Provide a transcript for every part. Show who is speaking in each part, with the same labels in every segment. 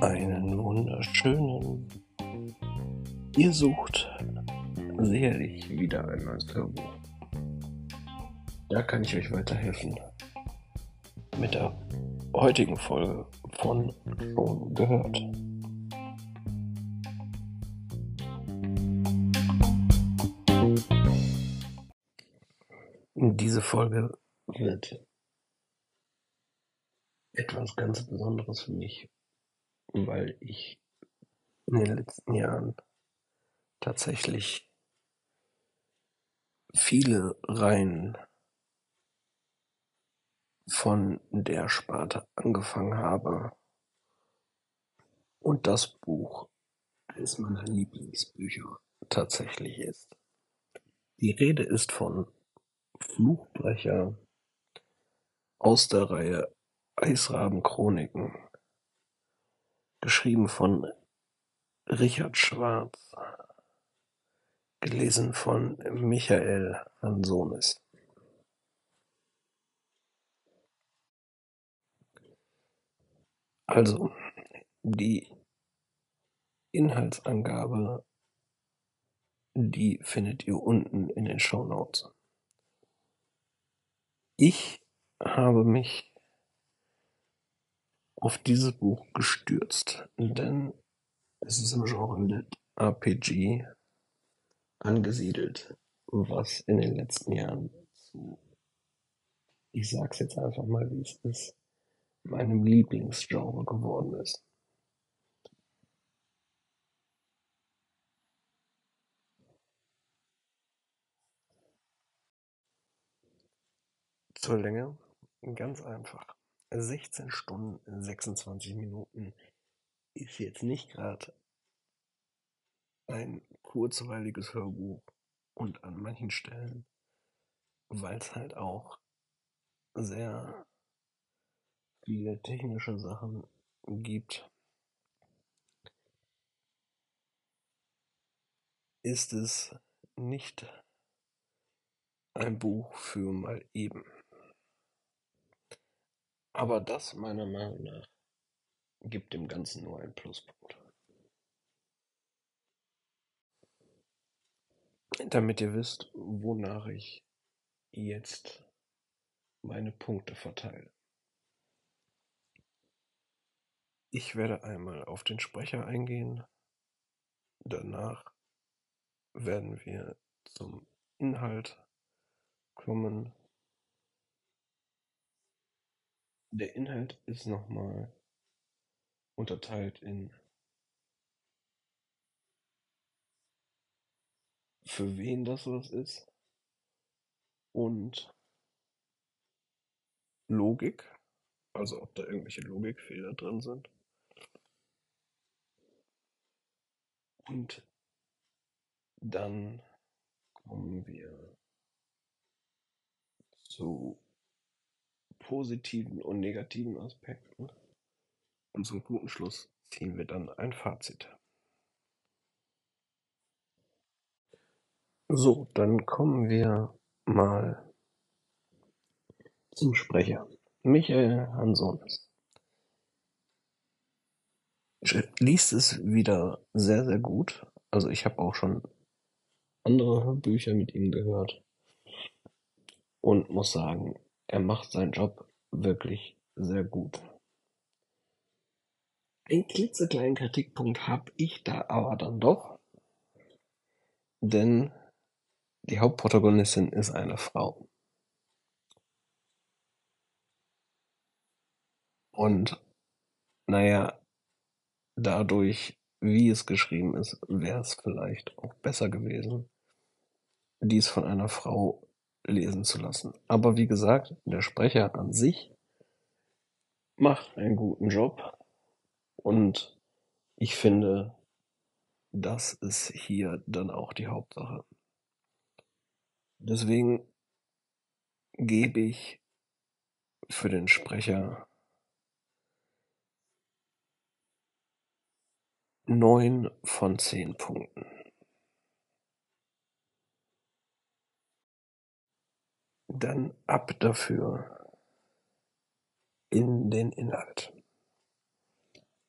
Speaker 1: Einen wunderschönen. Ihr sucht sicherlich wieder ein neues Hörbuch. Da kann ich euch weiterhelfen. Mit der heutigen Folge von Schon gehört. Diese Folge wird etwas ganz Besonderes für mich, weil ich in den letzten Jahren tatsächlich viele Reihen von der Sparte angefangen habe und das Buch eines meiner Lieblingsbücher tatsächlich ist. Die Rede ist von Fluchbrecher aus der Reihe Eisraben-Chroniken, geschrieben von Richard Schwarz, gelesen von Michael Hansonis. Also, die Inhaltsangabe, die findet ihr unten in den Show Notes. Ich habe mich auf dieses Buch gestürzt, denn es ist im Genre RPG angesiedelt, was in den letzten Jahren zu, ich sag's jetzt einfach mal, wie es ist, meinem Lieblingsgenre geworden ist. Zur Länge ganz einfach. 16 Stunden 26 Minuten ist jetzt nicht gerade ein kurzweiliges Hörbuch und an manchen Stellen, weil es halt auch sehr viele technische Sachen gibt, ist es nicht ein Buch für mal eben. Aber das meiner Meinung nach gibt dem Ganzen nur einen Pluspunkt. Damit ihr wisst, wonach ich jetzt meine Punkte verteile. Ich werde einmal auf den Sprecher eingehen. Danach werden wir zum Inhalt kommen Der Inhalt ist nochmal unterteilt in für wen das was ist und Logik, also ob da irgendwelche Logikfehler drin sind. Und dann kommen wir zu positiven und negativen Aspekten. Und zum guten Schluss ziehen wir dann ein Fazit. So, dann kommen wir mal zum Sprecher. Michael Hansonis. Liest es wieder sehr, sehr gut. Also ich habe auch schon andere Bücher mit ihm gehört und muss sagen, er macht seinen Job wirklich sehr gut. Einen klitzekleinen Kritikpunkt habe ich da aber dann doch, denn die Hauptprotagonistin ist eine Frau. Und naja, dadurch, wie es geschrieben ist, wäre es vielleicht auch besser gewesen, dies von einer Frau lesen zu lassen. Aber wie gesagt, der Sprecher an sich macht einen guten Job und ich finde, das ist hier dann auch die Hauptsache. Deswegen gebe ich für den Sprecher neun von zehn Punkten. Dann ab dafür in den Inhalt.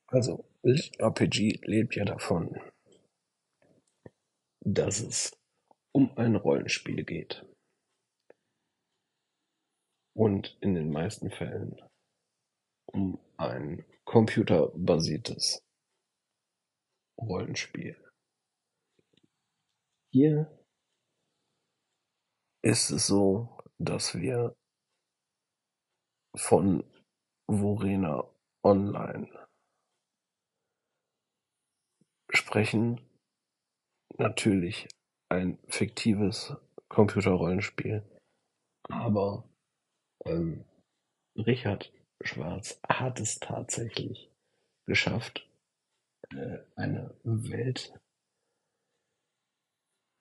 Speaker 1: Also, Lit-RPG lebt ja davon, dass es um ein Rollenspiel geht. Und in den meisten Fällen um ein computerbasiertes Rollenspiel. Hier ist es so, dass wir von Vorena Online sprechen. Natürlich ein fiktives Computerrollenspiel, aber ähm, Richard Schwarz hat es tatsächlich geschafft, äh, eine Welt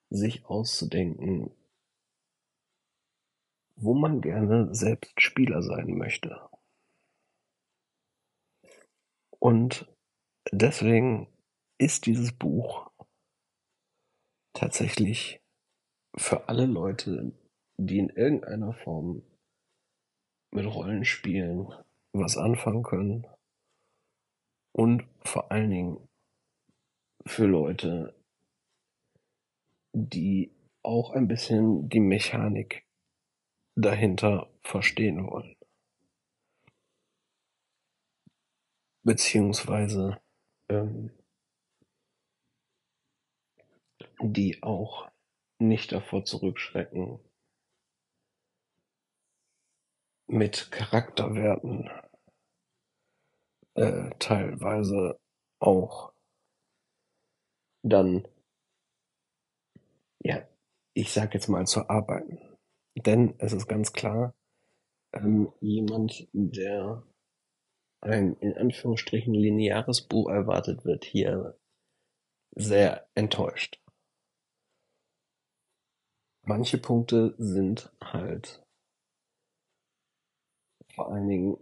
Speaker 1: sich auszudenken, wo man gerne selbst Spieler sein möchte. Und deswegen ist dieses Buch tatsächlich für alle Leute, die in irgendeiner Form mit Rollenspielen was anfangen können und vor allen Dingen für Leute, die auch ein bisschen die Mechanik dahinter verstehen wollen. Beziehungsweise ähm, die auch nicht davor zurückschrecken, mit Charakterwerten äh, teilweise auch dann, ja, ich sag jetzt mal zu arbeiten. Denn es ist ganz klar, ähm, jemand, der ein in Anführungsstrichen lineares Buch erwartet, wird hier sehr enttäuscht. Manche Punkte sind halt vor allen Dingen,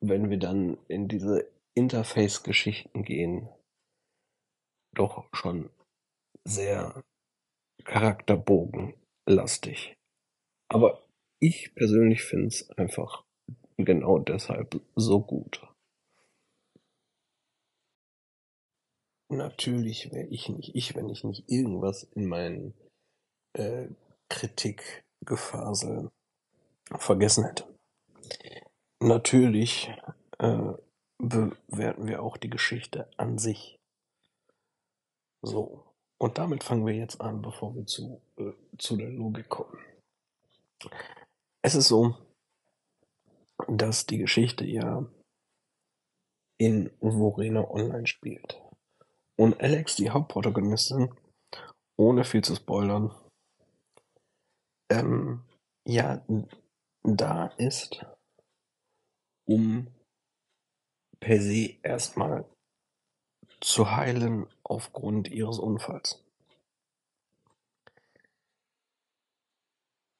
Speaker 1: wenn wir dann in diese Interface-Geschichten gehen, doch schon sehr charakterbogenlastig. Aber ich persönlich finde es einfach genau deshalb so gut. Natürlich wäre ich nicht ich, wenn ich nicht irgendwas in meinen äh, Kritikgefasel vergessen hätte. Natürlich äh, bewerten wir auch die Geschichte an sich. So, und damit fangen wir jetzt an, bevor wir zu, äh, zu der Logik kommen. Es ist so, dass die Geschichte ja in Vorena Online spielt. Und Alex, die Hauptprotagonistin, ohne viel zu spoilern, ähm, ja, da ist, um per se erstmal zu heilen aufgrund ihres Unfalls.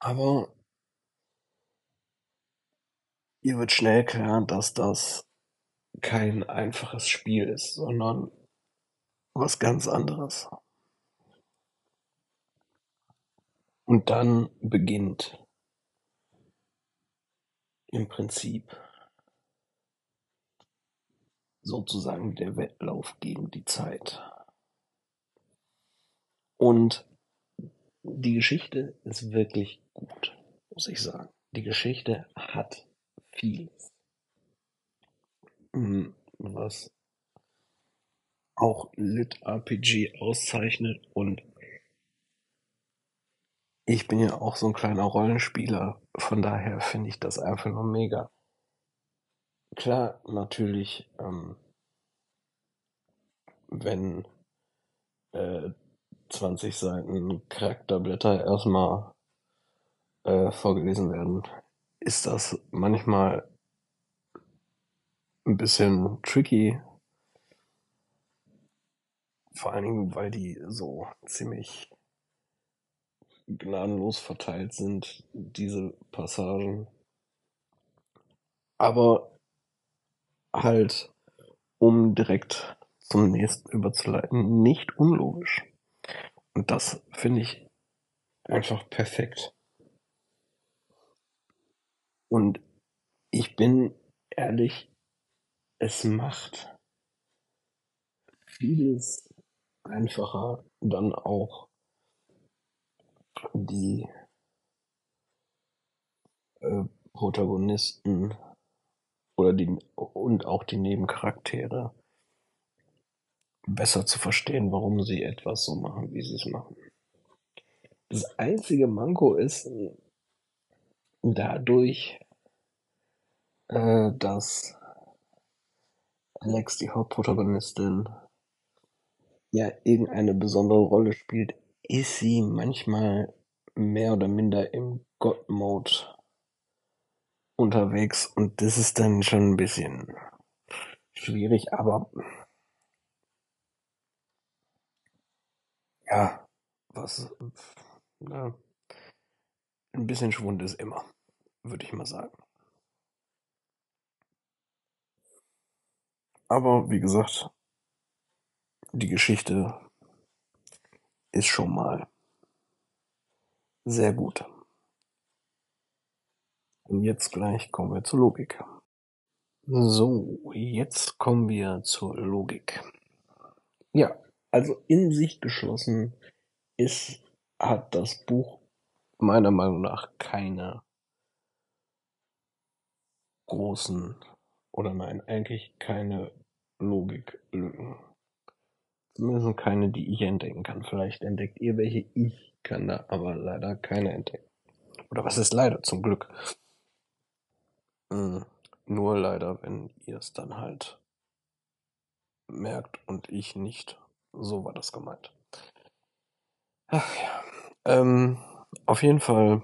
Speaker 1: Aber ihr wird schnell klar, dass das kein einfaches Spiel ist, sondern was ganz anderes. Und dann beginnt im Prinzip sozusagen der Wettlauf gegen die Zeit. Und die Geschichte ist wirklich gut, muss ich sagen. Die Geschichte hat vieles, hm, was auch Lit-RPG auszeichnet und ich bin ja auch so ein kleiner Rollenspieler, von daher finde ich das einfach nur mega. Klar, natürlich, ähm, wenn äh, 20 Seiten Charakterblätter erstmal äh, vorgelesen werden, ist das manchmal ein bisschen tricky. Vor allen Dingen, weil die so ziemlich gnadenlos verteilt sind, diese Passagen. Aber halt, um direkt zum nächsten überzuleiten, nicht unlogisch. Und das finde ich einfach perfekt. Und ich bin ehrlich, es macht vieles einfacher, dann auch die äh, Protagonisten oder die und auch die Nebencharaktere besser zu verstehen, warum sie etwas so machen, wie sie es machen. Das einzige Manko ist dadurch, äh, dass Alex, die Hauptprotagonistin, ja irgendeine besondere Rolle spielt, ist sie manchmal mehr oder minder im God-Mode unterwegs und das ist dann schon ein bisschen schwierig, aber ja, was, na, ein bisschen Schwund ist immer, würde ich mal sagen. Aber wie gesagt, die Geschichte ist schon mal sehr gut. Und jetzt gleich kommen wir zur Logik. So, jetzt kommen wir zur Logik. Ja, also in sich geschlossen ist, hat das Buch meiner Meinung nach keine großen oder nein, eigentlich keine Logiklücken. Zumindest keine, die ich entdecken kann. Vielleicht entdeckt ihr welche, ich kann da aber leider keine entdecken. Oder was ist leider, zum Glück. Mhm. Nur leider, wenn ihr es dann halt merkt und ich nicht. So war das gemeint. Ach ja. Ähm, auf jeden Fall.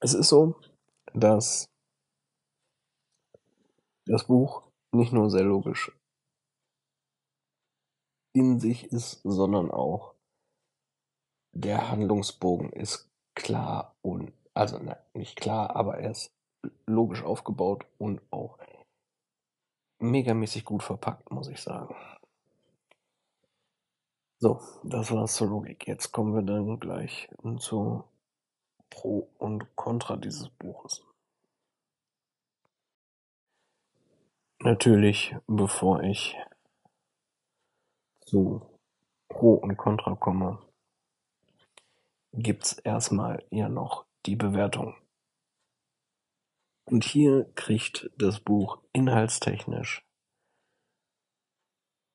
Speaker 1: Es ist so, dass das Buch nicht nur sehr logisch in sich ist, sondern auch der Handlungsbogen ist klar und also ne, nicht klar, aber er ist logisch aufgebaut und auch megamäßig gut verpackt, muss ich sagen. So, das war's zur Logik. Jetzt kommen wir dann gleich zu Pro und Contra dieses Buches. Natürlich, bevor ich zu Pro und Contra komme, gibt's erstmal ja noch die Bewertung. Und hier kriegt das Buch inhaltstechnisch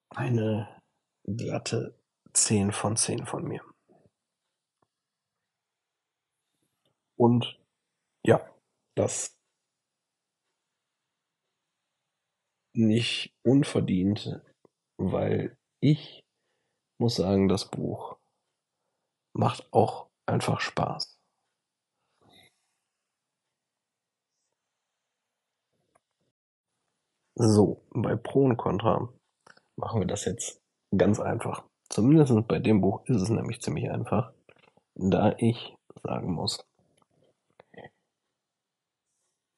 Speaker 1: eine glatte 10 von 10 von mir. Und ja, das nicht unverdient, weil ich muss sagen, das Buch macht auch einfach Spaß. So, bei Pro und Contra machen wir das jetzt ganz einfach. Zumindest bei dem Buch ist es nämlich ziemlich einfach, da ich sagen muss,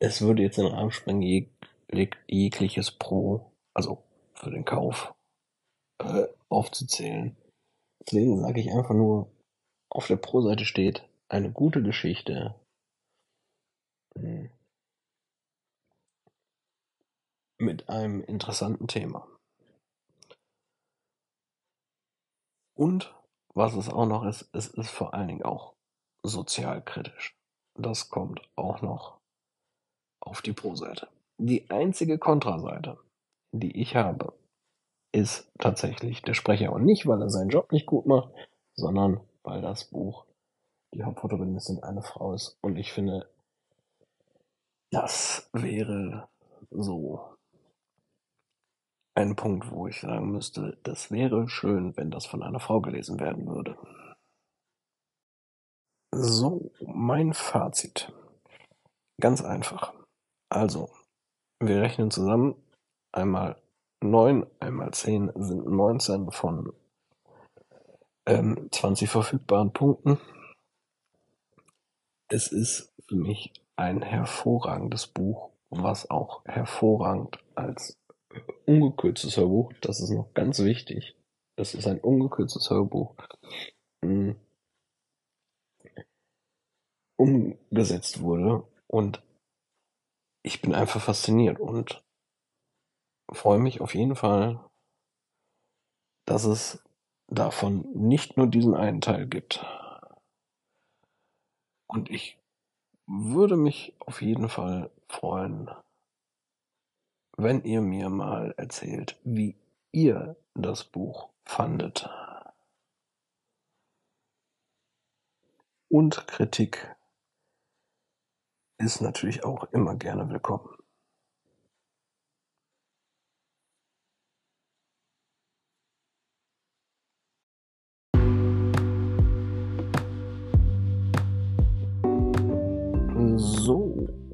Speaker 1: es würde jetzt den Rahmen sprengen, jeg jegliches Pro, also für den Kauf, äh, aufzuzählen. Deswegen sage ich einfach nur, auf der Pro-Seite steht eine gute Geschichte. Hm, mit einem interessanten Thema. Und was es auch noch ist, es ist vor allen Dingen auch sozialkritisch. Das kommt auch noch auf die Pro-Seite. Die einzige Kontraseite, die ich habe, ist tatsächlich der Sprecher. Und nicht, weil er seinen Job nicht gut macht, sondern weil das Buch die Hauptprotagonistin eine Frau ist. Und ich finde, das wäre so ein Punkt, wo ich sagen müsste, das wäre schön, wenn das von einer Frau gelesen werden würde. So, mein Fazit. Ganz einfach. Also, wir rechnen zusammen. Einmal 9, einmal 10 sind 19 von ähm, 20 verfügbaren Punkten. Es ist für mich ein hervorragendes Buch, was auch hervorragend als ungekürztes Hörbuch, das ist noch ganz wichtig. Das ist ein ungekürztes Hörbuch. Hm, umgesetzt wurde Und ich bin einfach fasziniert und freue mich auf jeden Fall, dass es davon nicht nur diesen einen Teil gibt. Und ich würde mich auf jeden Fall freuen, wenn ihr mir mal erzählt, wie ihr das Buch fandet. Und Kritik ist natürlich auch immer gerne willkommen.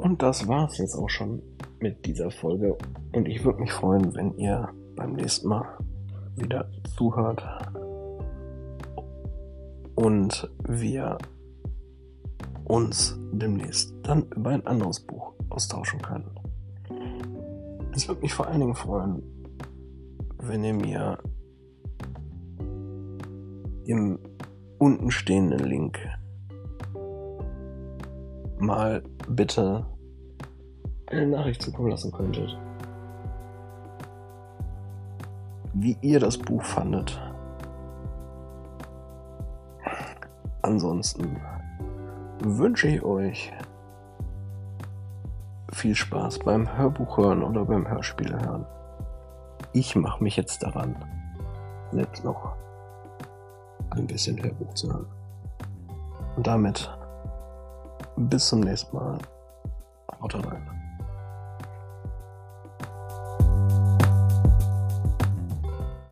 Speaker 1: Und das war's jetzt auch schon mit dieser Folge. Und ich würde mich freuen, wenn ihr beim nächsten Mal wieder zuhört und wir uns demnächst dann über ein anderes Buch austauschen können. Es würde mich vor allen Dingen freuen, wenn ihr mir im unten stehenden Link mal bitte eine Nachricht zukommen lassen könntet. Wie ihr das Buch fandet. Ansonsten wünsche ich euch viel Spaß beim Hörbuch hören oder beim Hörspiel hören. Ich mache mich jetzt daran, selbst noch ein bisschen Hörbuch zu hören. Und damit bis zum nächsten Mal. Haut rein.